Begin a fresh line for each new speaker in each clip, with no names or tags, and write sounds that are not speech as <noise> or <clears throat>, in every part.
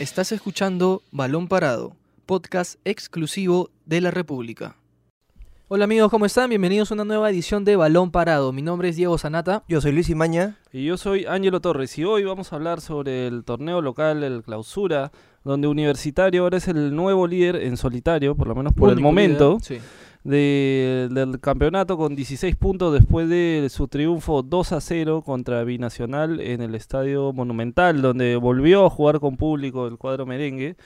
Estás escuchando Balón Parado, podcast exclusivo de la República. Hola amigos, ¿cómo están? Bienvenidos a una nueva edición de Balón Parado. Mi nombre es Diego Sanata.
Yo soy Luis Imaña.
Y yo soy Ángelo Torres y hoy vamos a hablar sobre el torneo local, el clausura, donde Universitario ahora es el nuevo líder en solitario, por lo menos por el momento,
líder, sí.
De- del campeonato con 16 puntos después de su triunfo 2 a 0 contra Binacional en el Estadio Monumental, donde volvió a jugar con público el cuadro merengue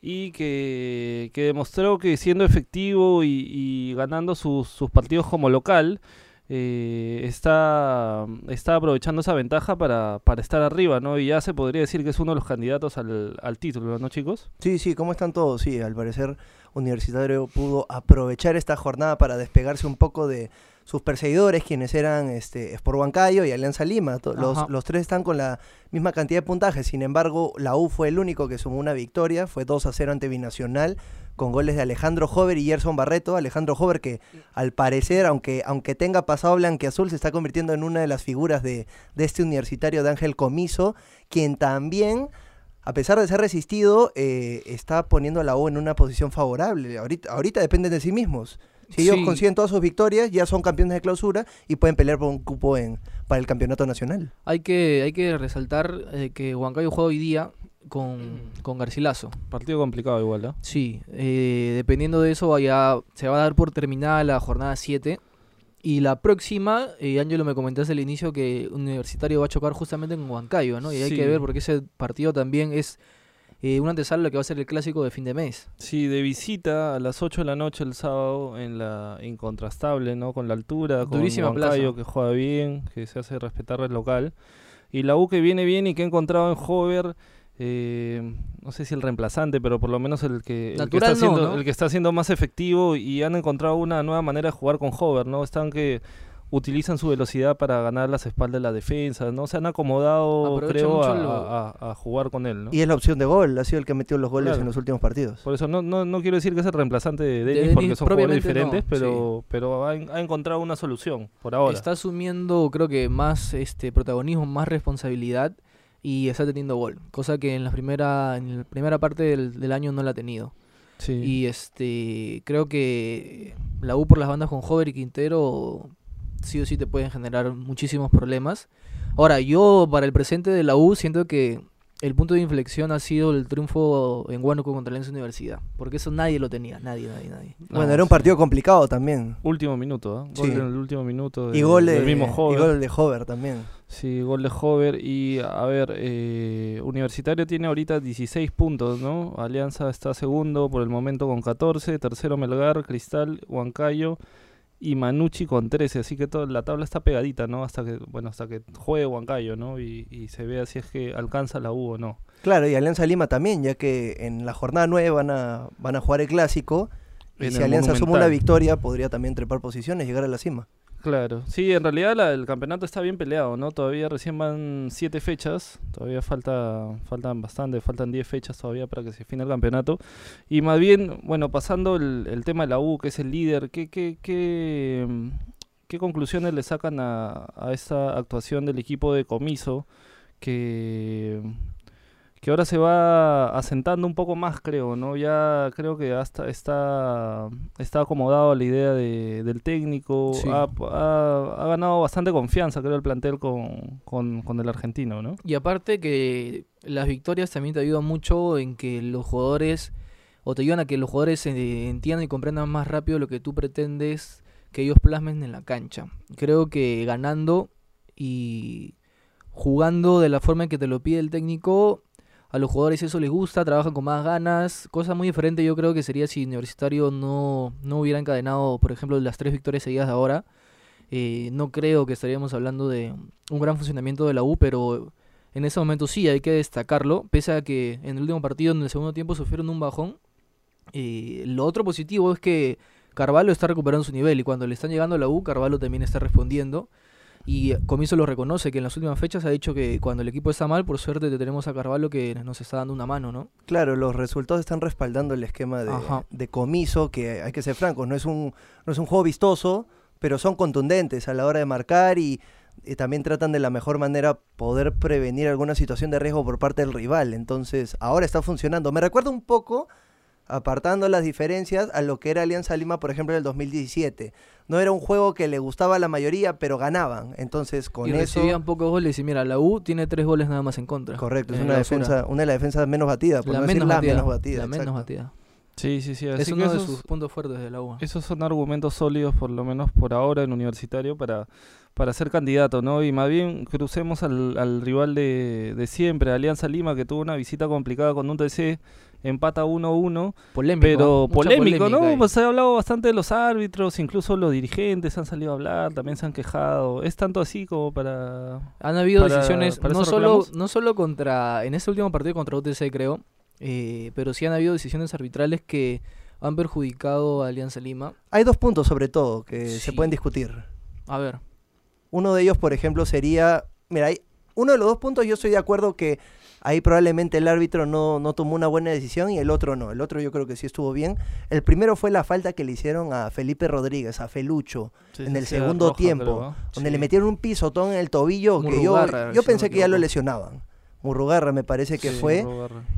y que, que demostró que siendo efectivo y, y ganando sus, sus partidos como local, eh, está, está aprovechando esa ventaja para, para estar arriba, ¿no? Y ya se podría decir que es uno de los candidatos al, al título, ¿no, chicos?
Sí, sí, ¿cómo están todos? Sí, al parecer Universitario pudo aprovechar esta jornada para despegarse un poco de sus perseguidores, quienes eran este, Sport Huancayo y Alianza Lima. Los, los tres están con la misma cantidad de puntajes, sin embargo, la U fue el único que sumó una victoria, fue 2 a 0 ante Binacional, con goles de Alejandro Hover y Gerson Barreto. Alejandro Hover que al parecer, aunque, aunque tenga pasado blanqueazul, se está convirtiendo en una de las figuras de, de este universitario de Ángel Comiso, quien también a pesar de ser resistido, eh, está poniendo a la U en una posición favorable. Ahorita, ahorita dependen de sí mismos. Si ellos
Sí.
consiguen todas sus victorias, ya son campeones de clausura y pueden pelear por un cupo en, para el campeonato nacional.
Hay que, hay que resaltar eh, que Huancayo juega hoy día con, con Garcilaso.
Partido complicado igual, ¿no?
Sí, eh, dependiendo de eso ya se va a dar por terminada la jornada 7. Y la próxima, eh, Ángelo me comentaste al inicio que Universitario va a chocar justamente con Huancayo, ¿no? Y hay que ver porque ese partido también es eh, una antesala lo que va a ser el clásico de fin de mes.
Sí, de visita a las 8 de la noche el sábado en la incontrastable, ¿no? Con la altura, con
Durísima
Huancayo
plaza.
que juega bien, que se hace respetar el local. Y la U que viene bien y que ha encontrado en Hover, eh, no sé si el reemplazante, pero por lo menos el que, el que, está
no,
siendo,
¿no?
el que está siendo más efectivo y han encontrado una nueva manera de jugar con Hover, ¿no? Están que utilizan su velocidad para ganar las espaldas de la defensa, ¿no? Se han acomodado,
Aprovecha
creo,
mucho
a,
lo-
a- a jugar con él, ¿no?
Y es la opción de gol, ha sido el que metió los goles
Claro.
en los últimos partidos.
Por eso no, no, no quiero decir que es el reemplazante de Denis, porque son jugadores
no,
diferentes, pero, pero ha, en- ha encontrado una solución por ahora.
Está asumiendo, creo que, más este protagonismo, más responsabilidad y está teniendo gol. Cosa que en la primera, en la primera parte del, del año no la ha tenido.
Sí.
Y este creo que la U por las bandas con Hover y Quintero sí o sí te pueden generar muchísimos problemas. Ahora, yo para el presente de la U siento que el punto de inflexión ha sido el triunfo en Huánuco contra la Alianza Universidad. Porque eso nadie lo tenía, nadie, nadie, nadie.
No,
bueno, era un
sí.
partido complicado también.
Último minuto, ¿ah? Gol
Sí.
en el último minuto.
Y gol, de,
del mismo
y
Hover.
gol de Hover también.
Sí, gol de Hover. Y a ver, eh, Universitario tiene ahorita 16 puntos, ¿no? Alianza está segundo por el momento con 14. Tercero Melgar, Cristal, Huancayo y Manucci con 13. Así que toda la tabla está pegadita, ¿no? Hasta que, bueno, hasta que juegue Huancayo, ¿no? Y, y se vea si es que alcanza la U o no.
Claro, y Alianza Lima también, ya que en la jornada 9 van a, van a jugar el clásico. Y
En
si Alianza suma una victoria, podría también trepar posiciones, llegar a la cima.
Claro, sí, en realidad el campeonato está bien peleado, ¿no? Todavía recién van siete fechas, todavía falta, faltan bastante, faltan 10 fechas todavía para que se defina el campeonato. Y más bien, bueno, pasando el, tema de la U, que es el líder, ¿qué, qué, qué, qué conclusiones le sacan a, a esta actuación del equipo de Comiso? Que, que ahora se va asentando un poco más, creo, ¿no? Ya creo que hasta está, está acomodado a la idea de- del técnico,
Sí.
ha, ha- ha ganado bastante confianza, creo, el plantel con, con, con el argentino, ¿no?
Y aparte que las victorias también te ayudan mucho en que los jugadores, o te ayudan a que los jugadores entiendan y comprendan más rápido lo que tú pretendes que ellos plasmen en la cancha. Creo que ganando y jugando de la forma en que te lo pide el técnico, a los jugadores eso les gusta, trabajan con más ganas, cosa muy diferente yo creo que sería si Universitario no, no hubiera encadenado, por ejemplo, las tres victorias seguidas de ahora. Eh, no creo que estaríamos hablando de un gran funcionamiento de la U, pero en ese momento sí hay que destacarlo, pese a que en el último partido, en el segundo tiempo, sufrieron un bajón. Eh, lo otro positivo es que Carvalho está recuperando su nivel y cuando le están llegando a la U, Carvalho también está respondiendo. Y Comiso lo reconoce, que en las últimas fechas ha dicho que cuando el equipo está mal, por suerte te tenemos a Carvalho que nos está dando una mano, ¿no?
Claro, los resultados están respaldando el esquema de, comiso, que hay que ser francos, no es, un, no es un juego vistoso, pero son contundentes a la hora de marcar y y también tratan de la mejor manera poder prevenir alguna situación de riesgo por parte del rival. Entonces, ahora está funcionando. Me recuerda un poco, apartando las diferencias, a lo que era Alianza Lima, por ejemplo, en el 2017. No era un juego que le gustaba a la mayoría, pero ganaban. Entonces, con
y
eso...
recibían pocos goles y mira, la U tiene tres goles nada más en contra.
Correcto, es
en
una defensa, una de las defensas menos batidas, por
La
no decir
menos
la
batida.
menos batida.
La menos batida.
Sí, sí, sí.
Es
que
uno de sus puntos fuertes de la U.
esos son argumentos sólidos, por lo menos por ahora en universitario, para, para ser candidato, ¿no? Y más bien crucemos al, al rival de, de siempre, Alianza Lima, que tuvo una visita complicada con un TC, empata 1-1.
Polémico.
Pero polémico, ¿no? Pues se ha hablado bastante de los árbitros, incluso los dirigentes han salido a hablar, también se han quejado. Es tanto así como para...
Han habido
para-
decisiones,
para
no solo, no solo contra, en ese último partido contra UTC creo, eh, pero sí han habido decisiones arbitrales que han perjudicado a Alianza Lima.
Hay dos puntos sobre todo que se pueden discutir.
A ver,
Uno de ellos, por ejemplo, sería, mira, hay, uno de los dos puntos yo estoy de acuerdo que ahí probablemente el árbitro no, no tomó una buena decisión y el otro no. El otro yo creo que sí estuvo bien. El primero fue la falta que le hicieron a Felipe Rodríguez, a Felucho, en el
Sí,
segundo
roja,
tiempo, donde
Sí.
le metieron un pisotón en el tobillo que yo, yo pensé que ya lo lesionaban. Murrugarra me parece que fue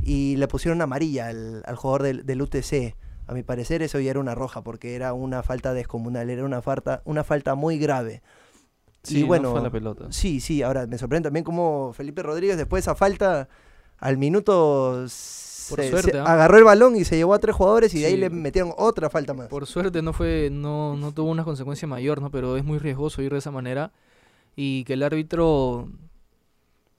y le pusieron amarilla al, al jugador del, del UTC. A mi parecer eso ya era una roja porque era una falta descomunal, era una falta, una falta muy grave.
Sí,
y
no
bueno,
fue a la pelota.
sí, sí, ahora me sorprende también cómo Felipe Rodríguez después de esa falta al minuto se,
suerte,
se
¿ah?
agarró el balón y se llevó a tres jugadores y de ahí le metieron otra falta más.
por suerte no fue, no, no tuvo una consecuencia mayor, ¿no? Pero es muy riesgoso ir de esa manera y que el árbitro,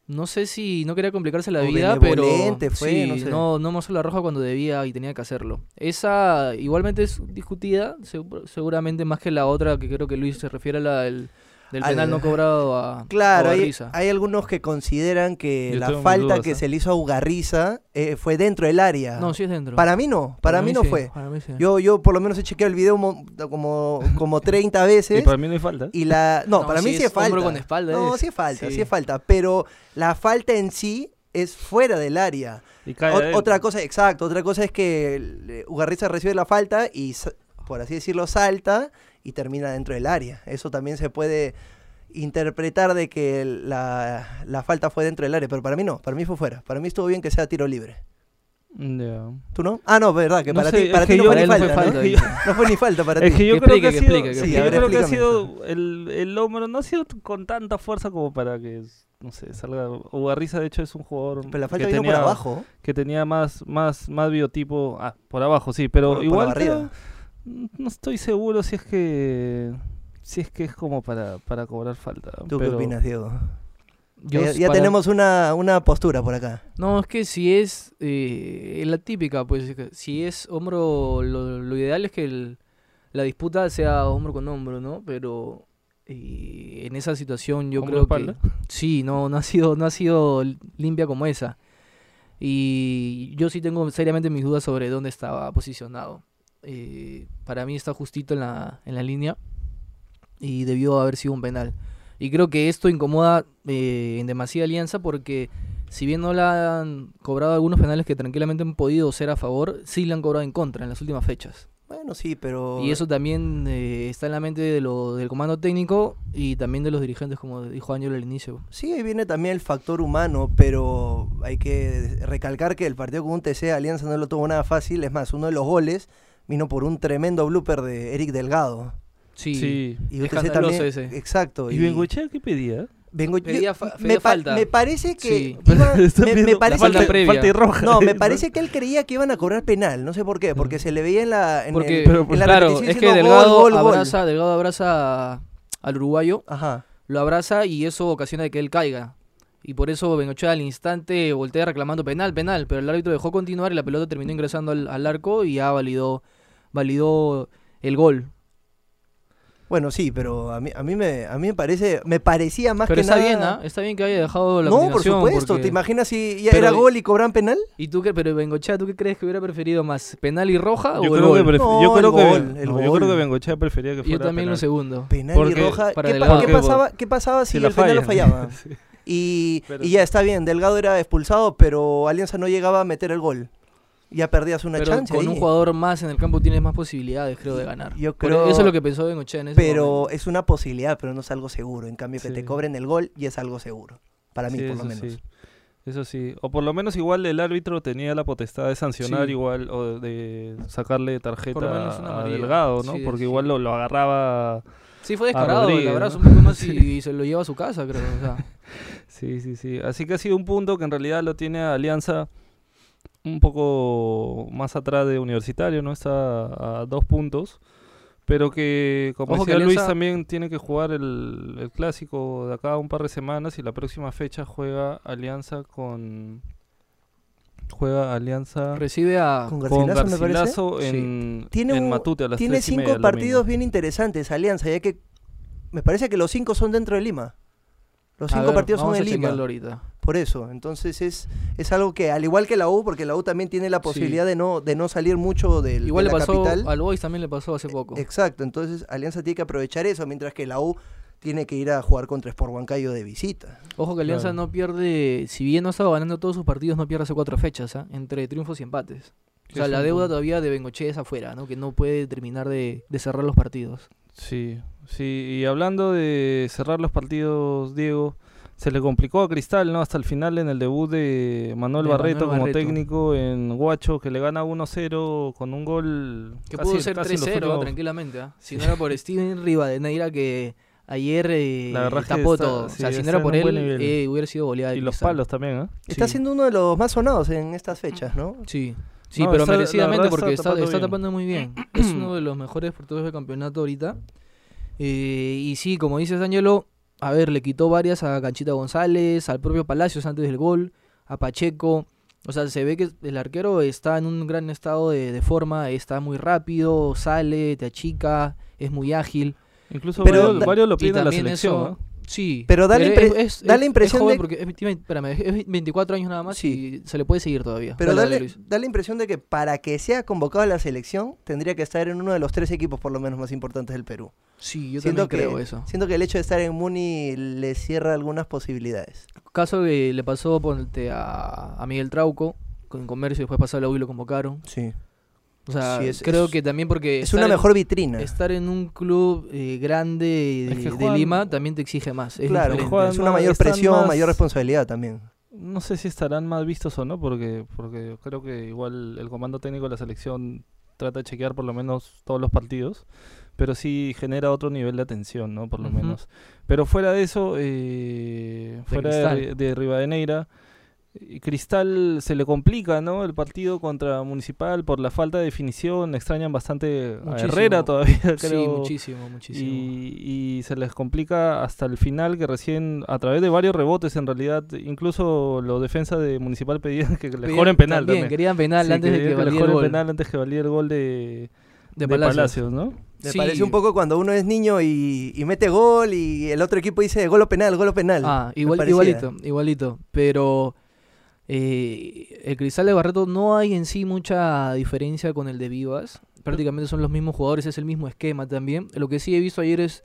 no sé si no quería complicarse la
O
vida, pero
fue,
sí,
no sé.
no, no mostró la roja cuando debía y tenía que hacerlo. Esa igualmente es discutida, segu- seguramente más que la otra que creo que Luis se refiere a la del, del
Al-
penal no cobrado a
Claro,
a
hay, algunos que consideran que
Yo
la falta
dudas,
que
¿eh?
se le hizo a Ugarriza eh, fue dentro del área.
No, sí es dentro.
Para mí no, para, mí no
sí,
fue.
para mí sí.
Yo, yo por lo menos he chequeado el video mo- como, como <laughs> 30 veces.
Y para mí no hay falta.
Y la. No,
No,
para mí
sí es
es falta.
hombro con espalda
No,
es.
sí es falta, sí.
Sí.
es falta. Pero la falta en sí es fuera del área.
Y cae
otra cosa, exacto, otra cosa es que el- Ugarriza recibe la falta y, por así decirlo, salta y termina dentro del área. Eso también se puede interpretar de que la, la falta fue dentro del área, pero para mí no, para mí fue fuera. Para mí estuvo bien que sea tiro libre.
Ya.
¿Tú no? Ah, no, verdad, que
No
para ti, para
es
ti
que
no
yo-
fue ni falta,
fue
¿no?
falta, <laughs> dice. <laughs>
No fue ni falta para
Es
ti.
que yo
Que
creo
explique,
que ha
que
sido,
explique, que
sí,
explique.
yo creo que ha sido el, el hombro, no ha sido con tanta fuerza como para que, no sé, salga. Ugarriza de hecho es un jugador
Pero la falta
que
vino
tenía,
por abajo.
que tenía más, más, más biotipo, ah, por abajo sí, pero
Por- por la
igual. No estoy seguro si es que si es que es como para, para cobrar falta.
¿Tú
pero-
qué opinas, Diego?
Yo
ya ya
para-
tenemos una, una postura por acá.
No, es que si es eh, la típica, pues si es hombro, lo, lo ideal es que el- la disputa sea hombro con hombro, ¿no? Pero eh, en esa situación yo
¿Hombro,
creo que sí, no, no ha sido, no ha sido limpia como esa. Y yo sí tengo seriamente mis dudas sobre dónde estaba posicionado. Eh, para mí está justito en la, en la línea y debió haber sido un penal. Y creo que esto incomoda eh, en demasía a Alianza porque si bien no le han cobrado algunos penales que tranquilamente han podido ser a favor, sí le han cobrado en contra en las últimas fechas.
Bueno, sí, pero...
Y eso también eh, está en la mente de lo, del comando técnico y también de los dirigentes, como dijo Ángel al inicio.
Sí, ahí viene también el factor humano, pero hay que recalcar que el partido con un TC Alianza no lo tuvo nada fácil. Es más, uno de los goles vino por un tremendo blooper de Eric Delgado.
Sí,
Sí.
Y UTC también,
ese.
Exacto.
¿Y Bengochea qué pedía?
Vengo, yo-
Pedía fa-
me, pa-
falta.
me parece que
Sí.
iba- <laughs> me, me parece
falta
que-
previa.
falta y roja.
no, me parece que él creía que iban a cobrar penal, no sé por qué, porque se le veía en la en
Porque,
el-
pero,
en la
claro, es que Delgado,
gol, gol, gol.
abraza, Delgado abraza a- al uruguayo,
Ajá.
lo abraza y eso ocasiona que él caiga. Y por eso Bengochea al instante voltea reclamando penal, penal, pero el árbitro dejó continuar y la pelota terminó ingresando al, al arco y ya validó, validó el gol.
Bueno, sí, pero a mí, a mí me a mí me parece me parecía más
pero
que
está
nada
bien, ¿ah? Está bien que haya dejado la
No, por supuesto,
porque-
¿te imaginas si ya
Pero-
era gol y cobran penal?
¿Y tú qué? Pero Bengochea, ¿tú qué crees que hubiera preferido más? ¿Penal y roja
Yo
o
creo, que
gol?
pref-
No,
yo, creo
el
que,
gol, el
no, yo creo que Bengochea prefería que
Yo
fuera
también lo
penal.
segundo.
Penal y roja.
para
¿Qué, pa-
Delgado-
qué pasaba, ¿Qué pasaba si, el penal lo fallaba? <laughs> Y,
Pero
y
sí.
ya está bien, Delgado era expulsado, pero Alianza no llegaba a meter el gol. Ya perdías una
Pero
chance
con
ahí.
un jugador más en el campo tienes más posibilidades, creo, de ganar.
Yo creo-
eso es lo que pensó Bengochea en ese
Pero
momento.
es una posibilidad, pero no es algo seguro. En cambio, que
Sí.
te cobren el gol y es algo seguro. Para mí,
Sí,
por lo menos.
sí. Eso sí. O por lo menos igual el árbitro tenía la potestad de sancionar
Sí.
igual o de sacarle tarjeta
Por lo menos una
a. Delgado, ¿no?
Sí,
Porque
sí.
igual lo, lo agarraba...
Sí, fue descarado,
Rodríguez,
el abrazo
¿no?
un poco más y, <laughs>
Sí.
y se lo lleva a su casa, creo. O sea, <laughs>
Sí, sí, sí. Así que ha sido un punto que en realidad lo tiene Alianza un poco más atrás de Universitario, ¿no? Está a dos puntos. Pero que, como
Ojo que
decía Luis,
Alianza-
también tiene que jugar el, el clásico de acá un par de semanas y la próxima fecha juega Alianza con... Juega Alianza
recibe a...
Con
con
Garcilaso, me
Sí.
en,
Tiene,
en
un-
Matute a las
tiene
tres y media
cinco partidos bien interesantes, Alianza, ya que me parece que los cinco son dentro de Lima. Los
a
cinco
ver,
partidos son en Lima.
ahorita.
Por eso, entonces es, es algo que, al igual que la U, porque la U también tiene la
Sí.
posibilidad de, no, de no salir mucho del,
Igual
de
le
la
pasó,
capital.
al Boys también le pasó hace poco.
Exacto, entonces Alianza tiene que aprovechar eso, mientras que la U tiene que ir a jugar contra Sport Huancayo de visita.
Ojo que Alianza
Claro.
no pierde, si bien no ha estado ganando todos sus partidos, no pierde hace cuatro fechas, ¿ah? entre triunfos y empates. O sea, la deuda todavía de Bengoche es afuera, ¿no? Que no puede terminar de, de cerrar los partidos.
Sí, sí, y hablando de cerrar los partidos, Diego, se le complicó a Cristal, ¿no? Hasta el final en el debut de Manuel
De
Barreto
Manuel
como
Barreto.
técnico en Guacho, que le gana 1-0 con un gol
Que
casi-
pudo ser
casi en los
3-0
últimos-
tranquilamente, ¿ah? Si no era por Steven Rivadeneira que ayer eh, tapó
está-
todo.
sí,
o sea, si no era por él, eh, hubiera sido goleada.
Y los palos también, ¿eh?
Está
Sí.
siendo uno de los más sonados en estas fechas, ¿no?
Sí, sí,
No,
pero
está-
merecidamente porque
está tapando
está
bien.
tapando muy bien. <clears throat> es uno de los mejores porteros del campeonato ahorita. Eh, y sí, como dices, Ángelo, a ver, le quitó varias a Canchita González, al propio Palacios antes del gol, a Pacheco. O sea, se ve que el arquero está en un gran estado de, de forma, está muy rápido, sale, te achica, es muy ágil.
Incluso
Pero
varios, lo piden en la selección,
eso-
¿no?
Sí.
Pero da la
es-
impre-
es-
da la
es-
impresión de-
porque es, tiene- espérame, es 24 años nada más
Sí.
y se le puede seguir todavía.
Pero
Dale, dale,
da la impresión de que para que sea convocado a la selección, tendría que estar en uno de los tres equipos por lo menos más importantes del Perú.
Sí, yo
siento
también creo
que,
eso.
Siento que el hecho de estar en Muni le cierra algunas posibilidades.
Caso que le pasó ponte, a, a Miguel Trauco con comercio, después pasó a la U y lo convocaron.
Sí.
O sea,
Sí, es-
creo
es-
que también porque
Es
estar
una
en-
mejor vitrina.
estar en un club eh, grande de,
Es que
de
juegan-
Lima también te exige más. Es
claro, una mayor presión,
más-
mayor responsabilidad también.
No sé si estarán más vistos o no, porque, porque creo que igual el comando técnico de la selección trata de chequear por lo menos todos los partidos, pero sí genera otro nivel de atención, ¿no? Por lo menos. Pero fuera de eso, eh, fuera de, de Rivadeneira, Cristal se le complica, ¿no? El partido contra Municipal por la falta de definición, extrañan bastante a
Muchísimo.
Herrera todavía, <laughs>
Sí,
creo.
muchísimo, muchísimo.
Y, y se les complica hasta el final, que recién, a través de varios rebotes, en realidad, incluso los defensas de Municipal pedían que le cobren penal
también,
también.
querían penal
Sí,
antes de
querían
que valiera el gol
penal antes que valía el gol de,
de
de
Palacios.
Palacios, ¿no?
Me
Sí.
parece un poco cuando uno es niño y, y mete gol y el otro equipo dice gol o penal, gol o penal.
Ah, igual, igualito, igualito. Pero eh, el Cristal de Barreto no hay en sí mucha diferencia con el de Vivas. Prácticamente son los mismos jugadores, es el mismo esquema también. Lo que sí he visto ayer es.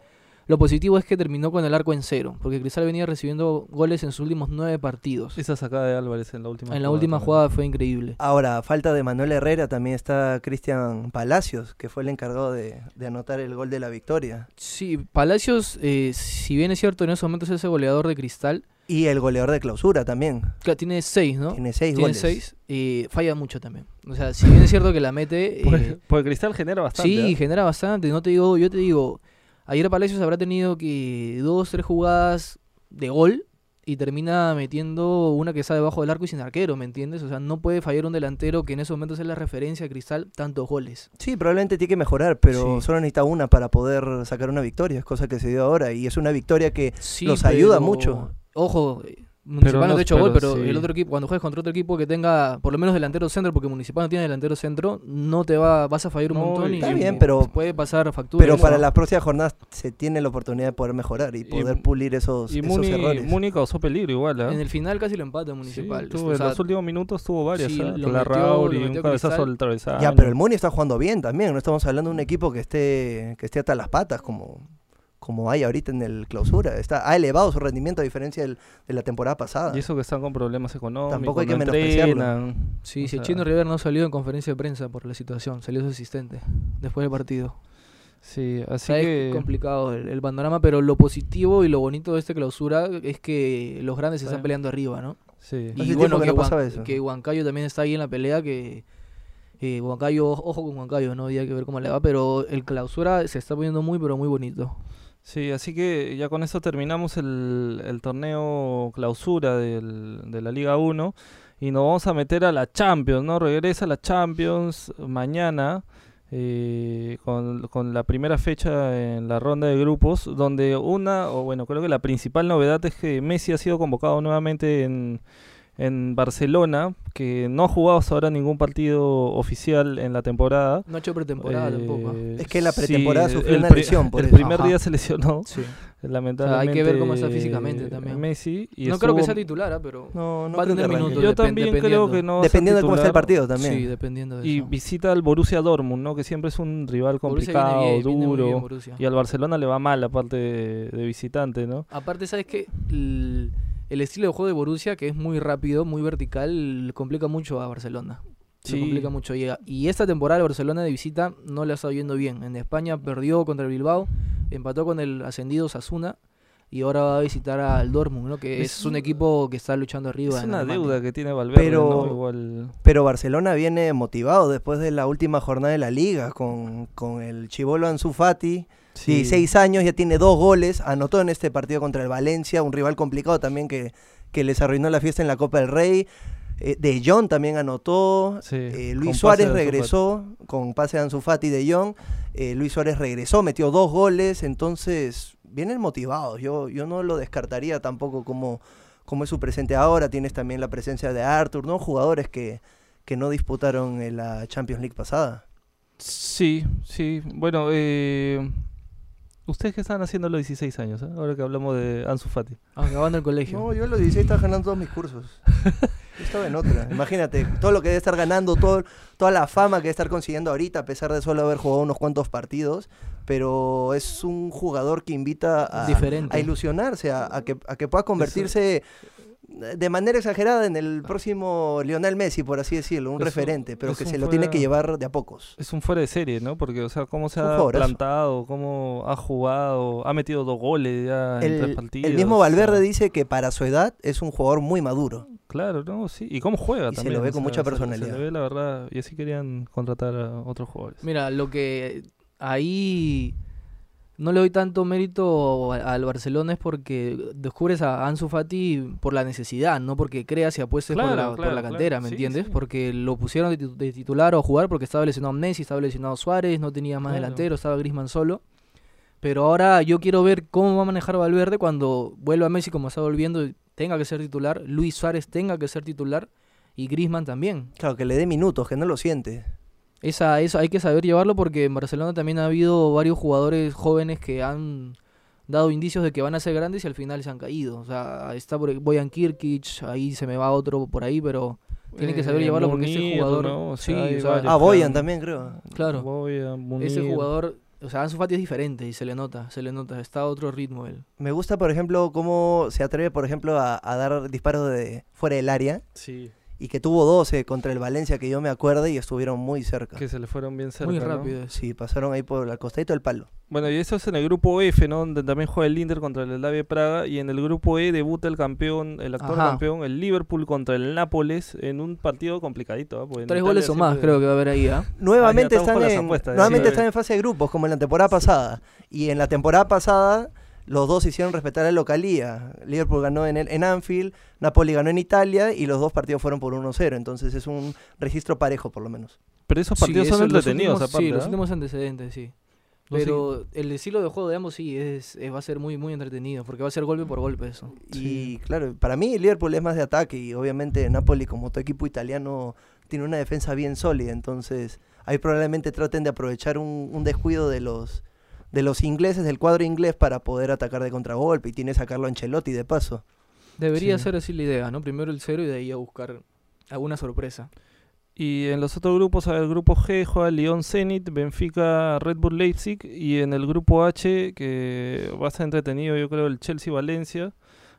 Lo positivo es que terminó con el arco en cero, porque Cristal venía recibiendo goles en sus últimos nueve partidos.
Esa sacada de Álvarez en la última
En la última
también.
jugada fue increíble.
Ahora, a falta de Manuel Herrera, también está Cristian Palacios, que fue el encargado de, de anotar el gol de la victoria.
Sí, Palacios, eh, si bien es cierto, en esos momentos es el goleador de Cristal,
Y el goleador de clausura también.
que tiene seis, ¿no?
Tiene seis
Tiene
goles.
seis, y falla mucho también. O sea, si bien es cierto que la mete... <laughs>
Porque,
eh,
porque Cristal genera bastante.
Sí,
¿eh?
genera bastante. No te digo, yo te digo, ayer Palacios habrá tenido que dos, tres jugadas de gol y termina metiendo una que está debajo del arco y sin arquero, ¿me entiendes? O sea, no puede fallar un delantero que en esos momentos es la referencia a Cristal, tantos goles.
Sí, probablemente tiene que mejorar, pero
Sí.
solo necesita una para poder sacar una victoria, es cosa que se dio ahora. Y es una victoria que
Sí,
Los ayuda
pero,
mucho.
Ojo, eh, Municipal no
no-
te ha hecho gol,
pero sí.
el otro equipo, cuando juegues contra otro equipo que tenga por lo menos delantero centro, porque Municipal no tiene delantero centro, no te va, vas a fallar un
No,
montón y
está bien, pero-
puede pasar factura.
Pero para las próximas jornadas se tiene la oportunidad de poder mejorar y poder
Y-
pulir esos,
Y
esos
Muni,
errores.
Muni causó peligro igual, ¿ah?
En el final casi lo empata
Sí,
Municipal.
tuvo-
O
en los últimos minutos tuvo varias,
sí,
la Raúl y un cabezazo al travesaño.
Ya, pero el Muni está jugando bien también. No estamos hablando de un equipo que esté, que esté hasta las patas como, como hay ahorita en el clausura. Está, ha elevado su rendimiento a diferencia del- de la temporada pasada.
Y eso que están con problemas económicos.
Tampoco hay que
no
menospreciarlo.
Sí,
O
si el
sea,
chino Rivera no salió en conferencia de prensa por la situación, salió su asistente después del partido.
Sí, así
sea,
que.
es complicado el, el panorama, pero lo positivo y lo bonito de esta clausura es que los grandes se están peleando arriba, ¿no?
Sí.
Y bueno,
que
que,
no
Huan-
pasaba eso.
que Huancayo también está ahí en la pelea, que eh, Huancayo, ojo con Huancayo, ¿no? Y hay que ver cómo le va, pero el clausura se está poniendo muy, pero muy bonito.
Sí, así que ya con esto terminamos el, el torneo clausura del- de la Liga 1 y nos vamos a meter a la Champions, ¿no? Regresa la Champions mañana eh, con la primera fecha en la ronda de grupos, donde una, o bueno, creo que la principal novedad es que Messi ha sido convocado nuevamente en, en Barcelona, que no ha jugado hasta ahora ningún partido oficial en la temporada.
No ha hecho pretemporada tampoco.
Eh,
Es que la
sí,
pretemporada sufrió
el
una lesión, por
el
eso.
primer
Ajá.
día se lesionó,
Sí.
lamentablemente.
ver cómo está físicamente también.
Messi. Y
no creo que sea titular, ¿ah? pero
No, no
Va a
que
tener minutos.
Yo también creo que no
Dependiendo de cómo esté el partido también.
sí, dependiendo de
Y
eso.
visita al Borussia Dortmund, ¿no? Que siempre es un rival complicado,
viene bien, viene muy
duro.
bien
y al Barcelona le va mal, aparte de, de visitante, ¿no?
Aparte, ¿sabes qué? El, el estilo de juego de Borussia, que es muy rápido, muy vertical, le complica mucho a Barcelona. Se
Sí.
complica mucho. Y, y esta temporada el Barcelona de visita no le ha estado yendo bien. En España perdió contra el Bilbao, empató con el ascendido Sasuna y ahora va a visitar al Dortmund, ¿no? que es,
Es-
un equipo que está luchando arriba.
Es
en
una
Alemania.
deuda que tiene Valverde,
Pero-
¿no? Igual...
Pero Barcelona viene motivado después de la última jornada de la liga con, con el chivolo Ansu Fati.
Sí.
16 años, ya tiene dos goles, anotó en este partido contra el Valencia, un rival complicado también que, que les arruinó la fiesta en la Copa del Rey. Eh, de Jong también anotó.
Sí,
Eh, Luis Suárez regresó con pase de Ansu Fati de Jong. Eh, Luis Suárez regresó, metió dos goles, entonces vienen motivados. Yo, yo no lo descartaría tampoco como, como es su presente ahora. Tienes también la presencia de Arthur, ¿no? Jugadores que, que no disputaron en la Champions League pasada.
Sí, sí. Bueno, eh... ¿Ustedes qué están haciendo a los 16 años? eh? Ahora que hablamos de Ansu Fati.
Acabando el colegio.
No, yo a los 16 estaba ganando todos mis cursos. Yo estaba en otra. <laughs> Imagínate, todo lo que debe estar ganando, todo, toda la fama que debe estar consiguiendo ahorita, a pesar de solo haber jugado unos cuantos partidos. Pero es un jugador que invita a,
Diferente.
a ilusionarse, a, a que, a que pueda convertirse de manera exagerada en el próximo Lionel Messi, por así decirlo, un
Es un-
referente, pero que se lo tiene que llevar de a pocos.
Es un fuera de serie, ¿no? Porque, o sea, cómo se ha plantado, cómo ha jugado, ha metido dos goles ya en tres
El,
partidos.
el mismo
o sea,
Valverde dice que para su edad es un jugador muy maduro.
Claro, ¿no? Sí. Y cómo juega
Y se
también.
lo ve con
sea,
mucha
se-
personalidad.
Se, le ve, la verdad. Y así querían contratar a otros jugadores.
Mira, lo que ahí no le doy tanto mérito al Barcelona es porque descubres a Ansu Fati por la necesidad, no porque creas y apuestes por,
Claro,
la, por la
claro.
cantera, ¿me
Sí,
entiendes?
sí.
Porque lo pusieron de, titu- de titular o jugar porque estaba lesionado Messi, estaba lesionado Suárez, no tenía más
Claro.
delantero, estaba Griezmann solo. Pero ahora yo quiero ver cómo va a manejar Valverde cuando vuelva Messi como está volviendo, tenga que ser titular, Luis Suárez tenga que ser titular y Griezmann también.
Claro, que le dé minutos, que no lo siente.
Esa, eso hay que saber llevarlo porque en Barcelona también ha habido varios jugadores jóvenes que han dado indicios de que van a ser grandes y al final se han caído. O sea, está por Boyan Kirkic, ahí se me va otro por ahí, pero tiene que saber
Eh,
llevarlo porque ese
Munir,
jugador...
¿no? O
sí,
sea, hay
o sea,
Ah, Boyan también, creo.
claro.
Boyan,
Ese
Munir.
jugador, o sea, Ansu Fati es diferente y se le nota, se le nota, está a otro ritmo él.
Me gusta, por ejemplo, cómo se atreve, por ejemplo, a, a dar disparos de fuera del área
Sí,
y que tuvo 12 contra el Valencia, que yo me acuerde, y estuvieron muy cerca.
que se le fueron bien cerca.
Muy rápido.
Sí, pasaron ahí por el costadito del palo.
Bueno, y eso es en el grupo F, ¿no? Donde también juega el Inter contra el Slavia Praga. Y en el grupo E debuta el campeón, el actual
Ajá.
campeón, el Liverpool contra el Nápoles, en un partido complicadito. ¿ah?
Tres
Italia
goles o más
siempre-
creo que va a haber ahí, ¿ah?
Nuevamente,
estamos
están, en,
apuestas,
nuevamente
sí.
están en fase de grupos, como en la temporada pasada. Y en la temporada pasada, los dos hicieron respetar la localía. Liverpool ganó en, el- en Anfield, Napoli ganó en Italia, y los dos partidos fueron por 1-0. Entonces es un registro parejo, por lo menos.
Pero esos
Sí,
partidos son
eso, los
entretenidos,
últimos-
aparte.
Sí, los últimos antecedentes, sí. Pero el estilo de juego de ambos sí es, es- va a ser muy muy entretenido porque va a ser golpe por golpe eso.
Y claro, para mí Liverpool es más de ataque y obviamente Napoli como todo equipo italiano tiene una defensa bien sólida, entonces ahí probablemente traten de aprovechar un, un descuido de los de los ingleses, del cuadro inglés para poder atacar de contragolpe y tiene sacarlo Ancelotti de paso.
Debería
Sí.
ser así la idea, ¿no? Primero el cero y de ahí a buscar alguna sorpresa.
Y en los otros grupos, a ver, el grupo G juega Lyon Zenit, Benfica, Red Bull Leipzig. Y en el grupo H, que va a ser entretenido, yo creo, el Chelsea Valencia. A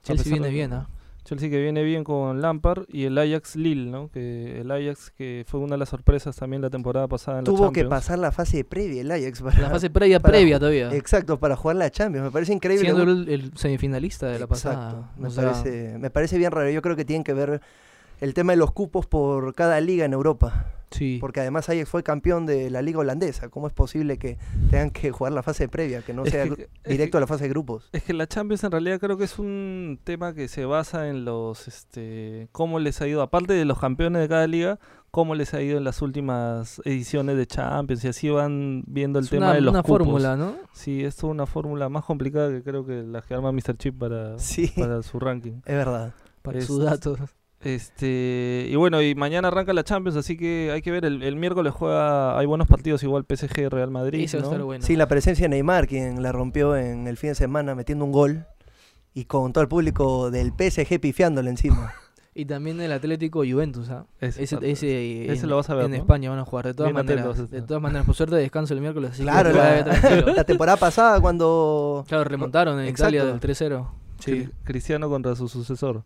Chelsea viene
de-
bien, ¿ah?
Chelsea que viene bien con Lampard y el Ajax Lille, ¿no? Que el Ajax que fue una de las sorpresas también la temporada pasada en la
Tuvo que
Champions.
pasar la fase previa el Ajax. Para,
La fase previa,
para
previa todavía.
Exacto, para jugar la Champions. Me parece increíble.
Siendo el, el semifinalista de la
Exacto,
pasada.
Me,
O sea,
parece, me parece bien raro. Yo creo que tienen que ver el tema de los cupos por cada liga en Europa.
Sí.
Porque además Ajax fue campeón de la liga holandesa. ¿Cómo es posible que tengan que jugar la fase previa, que no
Es
sea
que-
directo a la fase de grupos?
Es que la Champions en realidad creo que es un tema que se basa en los, este, cómo les ha ido, aparte de los campeones de cada liga, cómo les ha ido en las últimas ediciones de Champions y así van viendo el
es
tema
una,
de los
una
cupos.
fórmula, ¿no?
Sí, es una fórmula más complicada que creo que la que arma Mr. Chip para,
Sí,
para su ranking.
es verdad.
Para
Es-
sus datos.
Este, y bueno, y mañana arranca la Champions, así que hay que ver, el, el miércoles juega, hay buenos partidos igual PSG Real Madrid,
Ese va a
¿no?
estar bueno.
Sí, la presencia de Neymar, quien la rompió en el fin de semana metiendo un gol. Y con todo el público del PSG pifiándole encima. <laughs>
Y también el Atlético Juventus, ¿ah?
Ese
Ese, ese,
Ese
en,
lo vas a ver,
en
¿no?
España van a jugar, de todas
Bien
maneras. De todas maneras, por suerte descanso el miércoles, así
claro,
que <laughs>
la, temporada pasada cuando...
Claro, remontaron en Italia del
Exacto.
3-0. Sí.
Cri- Cristiano contra su sucesor.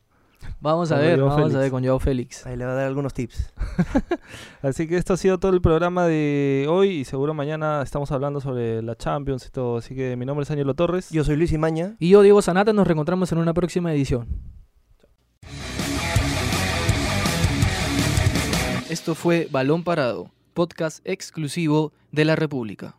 Vamos a ver, vamos a ver con Joao Félix.
Ahí le va a dar algunos tips. <laughs>
Así que esto ha sido todo el programa de hoy y seguro mañana estamos hablando sobre la Champions y todo. Así que mi nombre es Ángelo Torres.
Yo soy Luis Imaña.
Y yo, Diego Sanata, nos reencontramos en una próxima edición. Esto fue Balón Parado, podcast exclusivo de la República.